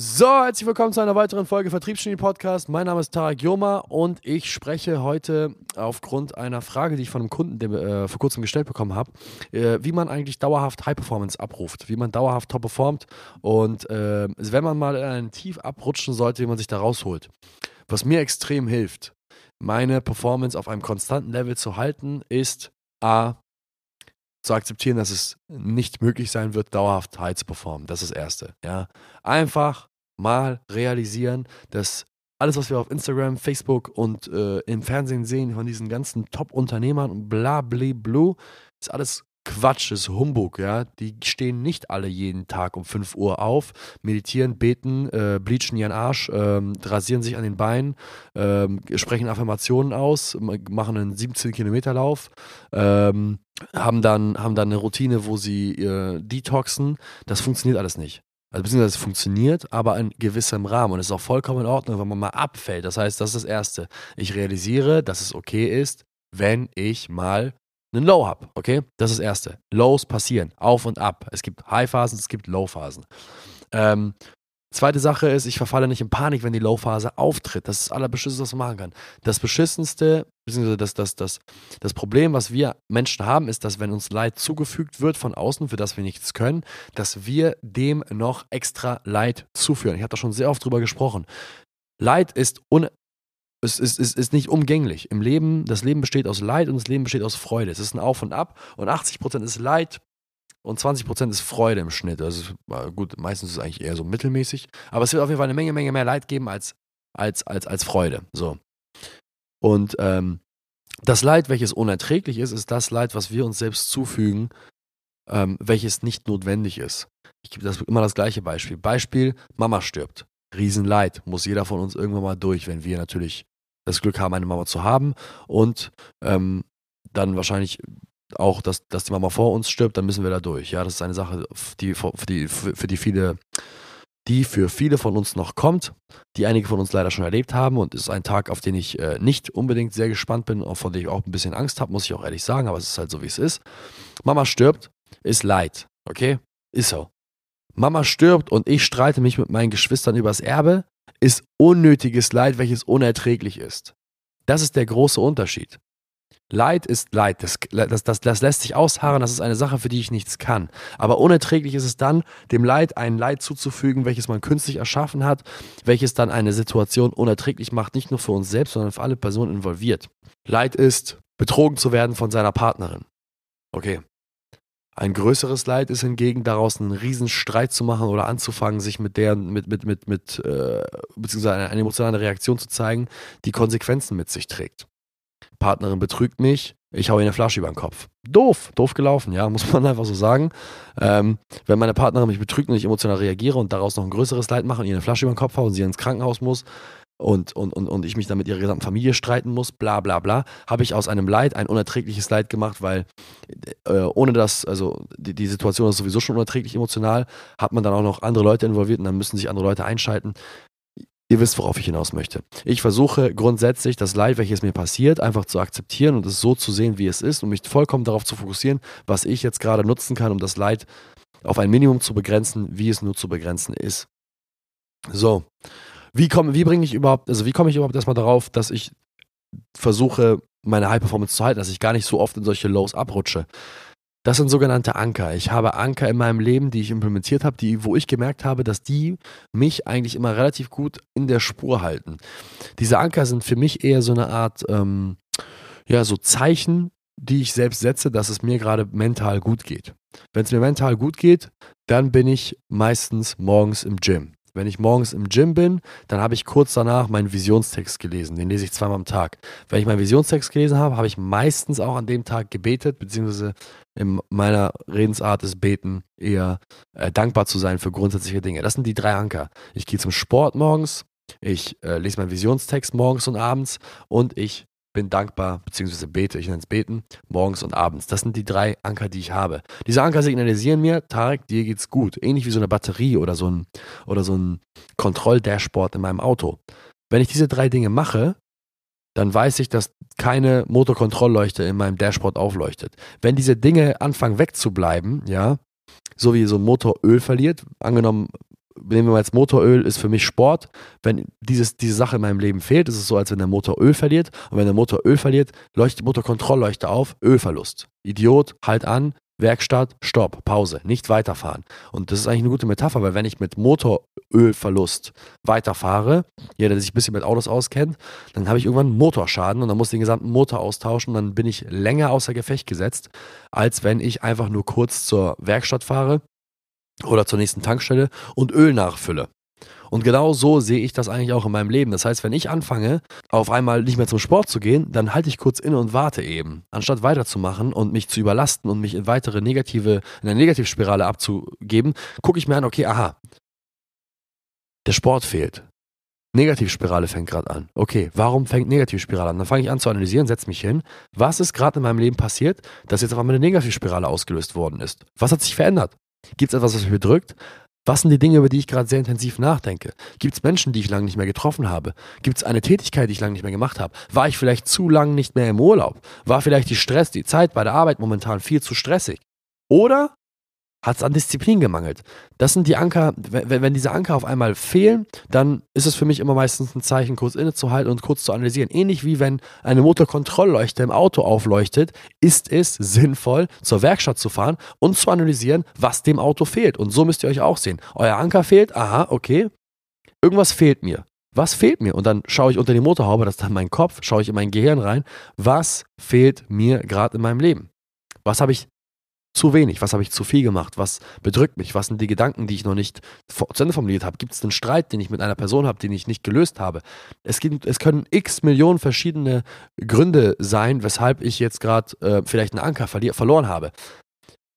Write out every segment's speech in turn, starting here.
So, herzlich willkommen zu einer weiteren Folge Vertriebsgenie Podcast. Mein Name ist Tarek Joma und ich spreche heute aufgrund einer Frage, die ich von einem Kunden der, äh, vor kurzem gestellt bekommen habe, äh, wie man eigentlich dauerhaft High Performance abruft, wie man dauerhaft top performt und äh, wenn man mal in ein Tief abrutschen sollte, wie man sich da rausholt. Was mir extrem hilft, meine Performance auf einem konstanten Level zu halten, ist A, zu akzeptieren, dass es nicht möglich sein wird, dauerhaft high zu performen. Das ist das Erste. Ja? Einfach mal realisieren, dass alles, was wir auf Instagram, Facebook und äh, im Fernsehen sehen von diesen ganzen Top-Unternehmern und bla bla bla, ist alles Quatsch, ist Humbug, ja. Die stehen nicht alle jeden Tag um 5 Uhr auf, meditieren, beten, äh, bleachen ihren Arsch, ähm, rasieren sich an den Beinen, ähm, sprechen Affirmationen aus, machen einen 17-Kilometer-Lauf, ähm, haben, dann, haben dann eine Routine, wo sie äh, detoxen. Das funktioniert alles nicht. Also beziehungsweise es funktioniert, aber in gewissem Rahmen. Und es ist auch vollkommen in Ordnung, wenn man mal abfällt. Das heißt, das ist das Erste. Ich realisiere, dass es okay ist, wenn ich mal einen Low habe, okay? Das ist das Erste. Lows passieren, auf und ab. Es gibt High-Phasen, es gibt Low-Phasen. Ähm, zweite Sache ist, ich verfalle nicht in Panik, wenn die Low-Phase auftritt. Das ist das Allerbeschissenste, was man machen kann. Das Beschissenste, beziehungsweise das, das, das, das Problem, was wir Menschen haben, ist, dass wenn uns Leid zugefügt wird von außen, für das wir nichts können, dass wir dem noch extra Leid zuführen. Ich habe da schon sehr oft drüber gesprochen. Leid ist un es ist, ist, ist nicht umgänglich. Im Leben, das Leben besteht aus Leid und das Leben besteht aus Freude. Es ist ein Auf und Ab und 80% ist Leid und 20% ist Freude im Schnitt. Also gut, meistens ist es eigentlich eher so mittelmäßig, aber es wird auf jeden Fall eine Menge, Menge mehr Leid geben als, als, als, als Freude. So. Und ähm, das Leid, welches unerträglich ist, ist das Leid, was wir uns selbst zufügen, ähm, welches nicht notwendig ist. Ich gebe das immer das gleiche Beispiel. Beispiel, Mama stirbt. Riesenleid, muss jeder von uns irgendwann mal durch, wenn wir natürlich das Glück haben, eine Mama zu haben und ähm, dann wahrscheinlich auch, dass, dass die Mama vor uns stirbt, dann müssen wir da durch. Ja, das ist eine Sache, die, für, die, für die viele, die für viele von uns noch kommt, die einige von uns leider schon erlebt haben und ist ein Tag, auf den ich äh, nicht unbedingt sehr gespannt bin, von dem ich auch ein bisschen Angst habe, muss ich auch ehrlich sagen, aber es ist halt so, wie es ist. Mama stirbt, ist Leid, okay? Ist so. Mama stirbt und ich streite mich mit meinen Geschwistern übers Erbe, ist unnötiges Leid, welches unerträglich ist. Das ist der große Unterschied. Leid ist Leid, das, das, das, das lässt sich ausharren, das ist eine Sache, für die ich nichts kann. Aber unerträglich ist es dann, dem Leid ein Leid zuzufügen, welches man künstlich erschaffen hat, welches dann eine Situation unerträglich macht, nicht nur für uns selbst, sondern für alle Personen involviert. Leid ist, betrogen zu werden von seiner Partnerin. Okay, ein größeres Leid ist hingegen daraus einen riesen Streit zu machen oder anzufangen, sich mit der, mit, mit, mit, mit, äh, beziehungsweise eine emotionale Reaktion zu zeigen, die Konsequenzen mit sich trägt. Partnerin betrügt mich, ich hau ihr eine Flasche über den Kopf. Doof, doof gelaufen, ja, muss man einfach so sagen. Ähm, wenn meine Partnerin mich betrügt und ich emotional reagiere und daraus noch ein größeres Leid mache und ihr eine Flasche über den Kopf haue und sie ins Krankenhaus muss, und, und, und, und ich mich dann mit ihrer gesamten Familie streiten muss, bla bla bla, habe ich aus einem Leid ein unerträgliches Leid gemacht, weil äh, ohne das, also die, die Situation ist sowieso schon unerträglich emotional, hat man dann auch noch andere Leute involviert und dann müssen sich andere Leute einschalten. Ihr wisst, worauf ich hinaus möchte. Ich versuche grundsätzlich das Leid, welches mir passiert, einfach zu akzeptieren und es so zu sehen, wie es ist und mich vollkommen darauf zu fokussieren, was ich jetzt gerade nutzen kann, um das Leid auf ein Minimum zu begrenzen, wie es nur zu begrenzen ist. So, wie, komm, wie bringe ich überhaupt, also wie komme ich überhaupt erstmal darauf, dass ich versuche, meine High Performance zu halten, dass ich gar nicht so oft in solche Lows abrutsche? Das sind sogenannte Anker. Ich habe Anker in meinem Leben, die ich implementiert habe, die, wo ich gemerkt habe, dass die mich eigentlich immer relativ gut in der Spur halten. Diese Anker sind für mich eher so eine Art, ähm, ja, so Zeichen, die ich selbst setze, dass es mir gerade mental gut geht. Wenn es mir mental gut geht, dann bin ich meistens morgens im Gym. Wenn ich morgens im Gym bin, dann habe ich kurz danach meinen Visionstext gelesen. Den lese ich zweimal am Tag. Wenn ich meinen Visionstext gelesen habe, habe ich meistens auch an dem Tag gebetet, beziehungsweise in meiner Redensart ist Beten eher äh, dankbar zu sein für grundsätzliche Dinge. Das sind die drei Anker. Ich gehe zum Sport morgens, ich äh, lese meinen Visionstext morgens und abends und ich bin dankbar, beziehungsweise bete, ich nenne es beten, morgens und abends. Das sind die drei Anker, die ich habe. Diese Anker signalisieren mir, Tarek, dir geht's gut. Ähnlich wie so eine Batterie oder so ein, oder so ein Kontrolldashboard in meinem Auto. Wenn ich diese drei Dinge mache, dann weiß ich, dass keine Motorkontrollleuchte in meinem Dashboard aufleuchtet. Wenn diese Dinge anfangen wegzubleiben, ja, so wie so ein Motor Öl verliert, angenommen, nehmen wir mal jetzt Motoröl, ist für mich Sport. Wenn dieses, diese Sache in meinem Leben fehlt, ist es so, als wenn der Motor Öl verliert. Und wenn der Motor Öl verliert, leuchtet die Motorkontrollleuchte auf, Ölverlust. Idiot, halt an, Werkstatt, Stopp, Pause, nicht weiterfahren. Und das ist eigentlich eine gute Metapher, weil wenn ich mit Motorölverlust weiterfahre, jeder, der sich ein bisschen mit Autos auskennt, dann habe ich irgendwann Motorschaden und dann muss ich den gesamten Motor austauschen und dann bin ich länger außer Gefecht gesetzt, als wenn ich einfach nur kurz zur Werkstatt fahre oder zur nächsten Tankstelle und Öl nachfülle. Und genau so sehe ich das eigentlich auch in meinem Leben. Das heißt, wenn ich anfange, auf einmal nicht mehr zum Sport zu gehen, dann halte ich kurz inne und warte eben. Anstatt weiterzumachen und mich zu überlasten und mich in weitere negative, in eine Negativspirale abzugeben, gucke ich mir an, okay, aha, der Sport fehlt. Negativspirale fängt gerade an. Okay, warum fängt Negativspirale an? Dann fange ich an zu analysieren, setze mich hin. Was ist gerade in meinem Leben passiert, dass jetzt auf einmal eine Negativspirale ausgelöst worden ist? Was hat sich verändert? Gibt es etwas, was mich bedrückt? Was sind die Dinge, über die ich gerade sehr intensiv nachdenke? Gibt es Menschen, die ich lange nicht mehr getroffen habe? Gibt es eine Tätigkeit, die ich lange nicht mehr gemacht habe? War ich vielleicht zu lange nicht mehr im Urlaub? War vielleicht die Stress, die Zeit bei der Arbeit momentan viel zu stressig? Oder hat es an Disziplin gemangelt. Das sind die Anker, wenn, wenn, diese Anker auf einmal fehlen, dann ist es für mich immer meistens ein Zeichen, kurz innezuhalten und kurz zu analysieren. Ähnlich wie wenn eine Motorkontrollleuchte im Auto aufleuchtet, ist es sinnvoll, zur Werkstatt zu fahren und zu analysieren, was dem Auto fehlt. Und so müsst ihr euch auch sehen. Euer Anker fehlt, aha, okay. Irgendwas fehlt mir. Was fehlt mir? Und dann schaue ich unter die Motorhaube, das ist dann mein Kopf, schaue ich in mein Gehirn rein. Was fehlt mir gerade in meinem Leben? Was habe ich zu wenig? Was habe ich zu viel gemacht? Was bedrückt mich? Was sind die Gedanken, die ich noch nicht zu Ende formuliert habe? Gibt es einen Streit, den ich mit einer Person habe, den ich nicht gelöst habe? Es, gibt, es können x Millionen verschiedene Gründe sein, weshalb ich jetzt gerade äh, vielleicht einen Anker verloren habe.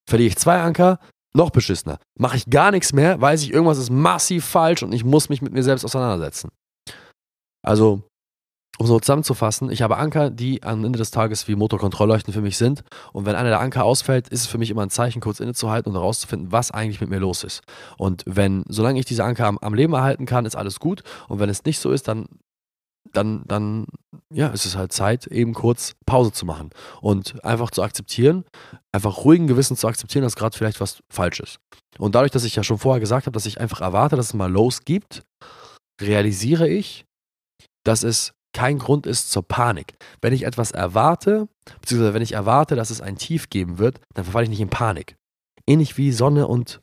Verliere ich zwei Anker, noch beschissener. Mache ich gar nichts mehr, weiß ich, irgendwas ist massiv falsch und ich muss mich mit mir selbst auseinandersetzen. Also um so zusammenzufassen, ich habe Anker, die am Ende des Tages wie Motorkontrollleuchten für mich sind. Und wenn einer der Anker ausfällt, ist es für mich immer ein Zeichen, kurz innezuhalten und herauszufinden, was eigentlich mit mir los ist. Und wenn, solange ich diese Anker am, am Leben erhalten kann, ist alles gut. Und wenn es nicht so ist, dann dann, dann ja, ist es halt Zeit, eben kurz Pause zu machen und einfach zu akzeptieren, einfach ruhigen Gewissen zu akzeptieren, dass gerade vielleicht was falsch ist. Und dadurch, dass ich ja schon vorher gesagt habe, dass ich einfach erwarte, dass es mal los gibt, realisiere ich, dass es kein Grund ist zur Panik. Wenn ich etwas erwarte, beziehungsweise wenn ich erwarte, dass es ein Tief geben wird, dann verfalle ich nicht in Panik. Ähnlich wie Sonne und,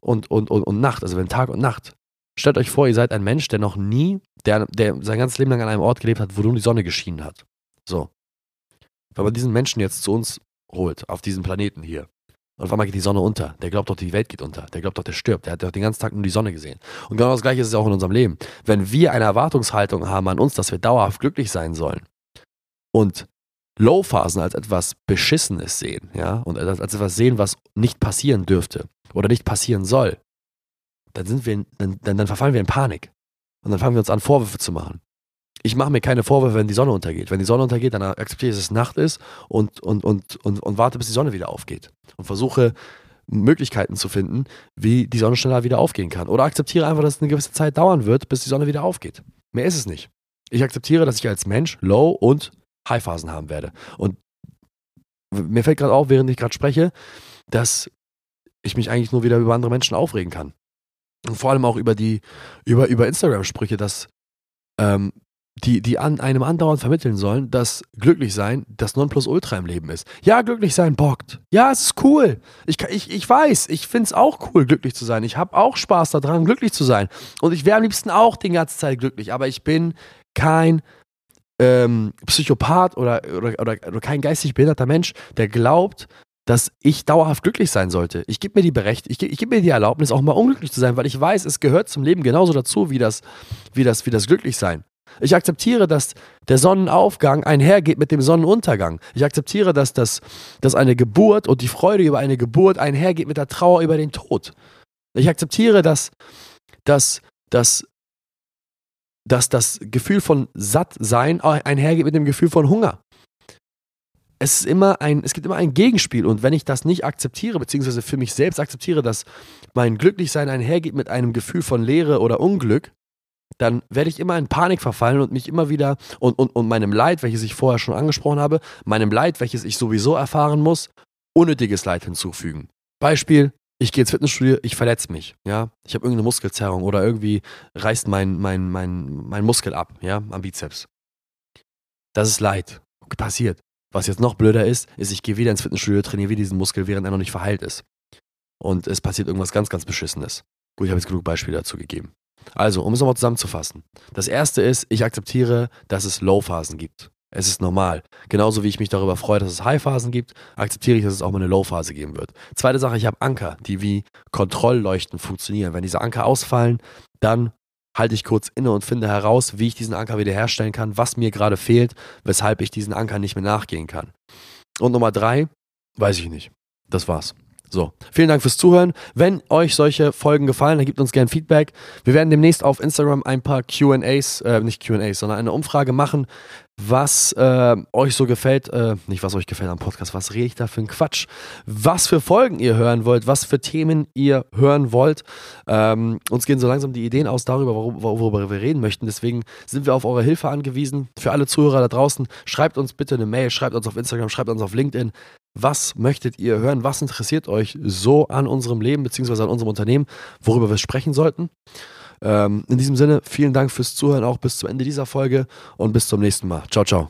und, und, und, und Nacht, also wenn Tag und Nacht. Stellt euch vor, ihr seid ein Mensch, der noch nie, der, der sein ganzes Leben lang an einem Ort gelebt hat, wo nur die Sonne geschienen hat. So. Wenn man diesen Menschen jetzt zu uns holt, auf diesem Planeten hier, und auf einmal geht die Sonne unter. Der glaubt doch, die Welt geht unter. Der glaubt doch, der stirbt. Der hat doch den ganzen Tag nur die Sonne gesehen. Und genau das Gleiche ist es auch in unserem Leben. Wenn wir eine Erwartungshaltung haben an uns, dass wir dauerhaft glücklich sein sollen und Low-Phasen als etwas Beschissenes sehen, ja, und als etwas sehen, was nicht passieren dürfte oder nicht passieren soll, dann sind wir, in, dann, dann verfallen wir in Panik. Und dann fangen wir uns an, Vorwürfe zu machen ich mache mir keine Vorwürfe, wenn die Sonne untergeht. Wenn die Sonne untergeht, dann akzeptiere ich, dass es Nacht ist und, und, und, und, und warte, bis die Sonne wieder aufgeht. Und versuche Möglichkeiten zu finden, wie die Sonne schneller wieder aufgehen kann. Oder akzeptiere einfach, dass es eine gewisse Zeit dauern wird, bis die Sonne wieder aufgeht. Mehr ist es nicht. Ich akzeptiere, dass ich als Mensch Low- und High-Phasen haben werde. Und mir fällt gerade auf, während ich gerade spreche, dass ich mich eigentlich nur wieder über andere Menschen aufregen kann. Und vor allem auch über die, über, über Instagram-Sprüche, dass ähm, die, die an einem andauernd vermitteln sollen, dass glücklich sein das Nonplusultra im Leben ist. Ja, glücklich sein bockt. Ja, es ist cool. Ich, ich, ich weiß, ich finde es auch cool, glücklich zu sein. Ich habe auch Spaß daran, glücklich zu sein. Und ich wäre am liebsten auch die ganze Zeit glücklich. Aber ich bin kein ähm, Psychopath oder, oder, oder, oder kein geistig behinderter Mensch, der glaubt, dass ich dauerhaft glücklich sein sollte. Ich gebe mir die Berecht, ich, gebe mir die Erlaubnis, auch mal unglücklich zu sein, weil ich weiß, es gehört zum Leben genauso dazu wie das, wie das, wie das Glücklichsein. Ich akzeptiere, dass der Sonnenaufgang einhergeht mit dem Sonnenuntergang. Ich akzeptiere, dass, das, dass eine Geburt und die Freude über eine Geburt einhergeht mit der Trauer über den Tod. Ich akzeptiere, dass, dass, dass, dass das Gefühl von Sattsein einhergeht mit dem Gefühl von Hunger. Es, ist immer ein, es gibt immer ein Gegenspiel und wenn ich das nicht akzeptiere, beziehungsweise für mich selbst akzeptiere, dass mein Glücklichsein einhergeht mit einem Gefühl von Leere oder Unglück, dann werde ich immer in Panik verfallen und mich immer wieder und, und, und meinem Leid, welches ich vorher schon angesprochen habe, meinem Leid, welches ich sowieso erfahren muss, unnötiges Leid hinzufügen. Beispiel, ich gehe ins Fitnessstudio, ich verletze mich, ja. Ich habe irgendeine Muskelzerrung oder irgendwie reißt mein, mein, mein, mein Muskel ab, ja, am Bizeps. Das ist Leid. Passiert. Was jetzt noch blöder ist, ist, ich gehe wieder ins Fitnessstudio, trainiere wieder diesen Muskel, während er noch nicht verheilt ist. Und es passiert irgendwas ganz, ganz Beschissenes. Gut, ich habe jetzt genug Beispiele dazu gegeben. Also, um es nochmal zusammenzufassen. Das erste ist, ich akzeptiere, dass es Low-Phasen gibt. Es ist normal. Genauso wie ich mich darüber freue, dass es High-Phasen gibt, akzeptiere ich, dass es auch mal eine Low-Phase geben wird. Zweite Sache, ich habe Anker, die wie Kontrollleuchten funktionieren. Wenn diese Anker ausfallen, dann halte ich kurz inne und finde heraus, wie ich diesen Anker wiederherstellen kann, was mir gerade fehlt, weshalb ich diesen Anker nicht mehr nachgehen kann. Und Nummer drei, weiß ich nicht. Das war's. So, vielen Dank fürs Zuhören. Wenn euch solche Folgen gefallen, dann gebt uns gerne Feedback. Wir werden demnächst auf Instagram ein paar QAs, äh, nicht QAs, sondern eine Umfrage machen, was äh, euch so gefällt, äh, nicht was euch gefällt am Podcast, was rede ich da für ein Quatsch, was für Folgen ihr hören wollt, was für Themen ihr hören wollt. Ähm, uns gehen so langsam die Ideen aus darüber, worüber, worüber wir reden möchten. Deswegen sind wir auf eure Hilfe angewiesen. Für alle Zuhörer da draußen, schreibt uns bitte eine Mail, schreibt uns auf Instagram, schreibt uns auf LinkedIn. Was möchtet ihr hören? Was interessiert euch so an unserem Leben bzw. an unserem Unternehmen, worüber wir sprechen sollten? Ähm, in diesem Sinne, vielen Dank fürs Zuhören auch bis zum Ende dieser Folge und bis zum nächsten Mal. Ciao, ciao.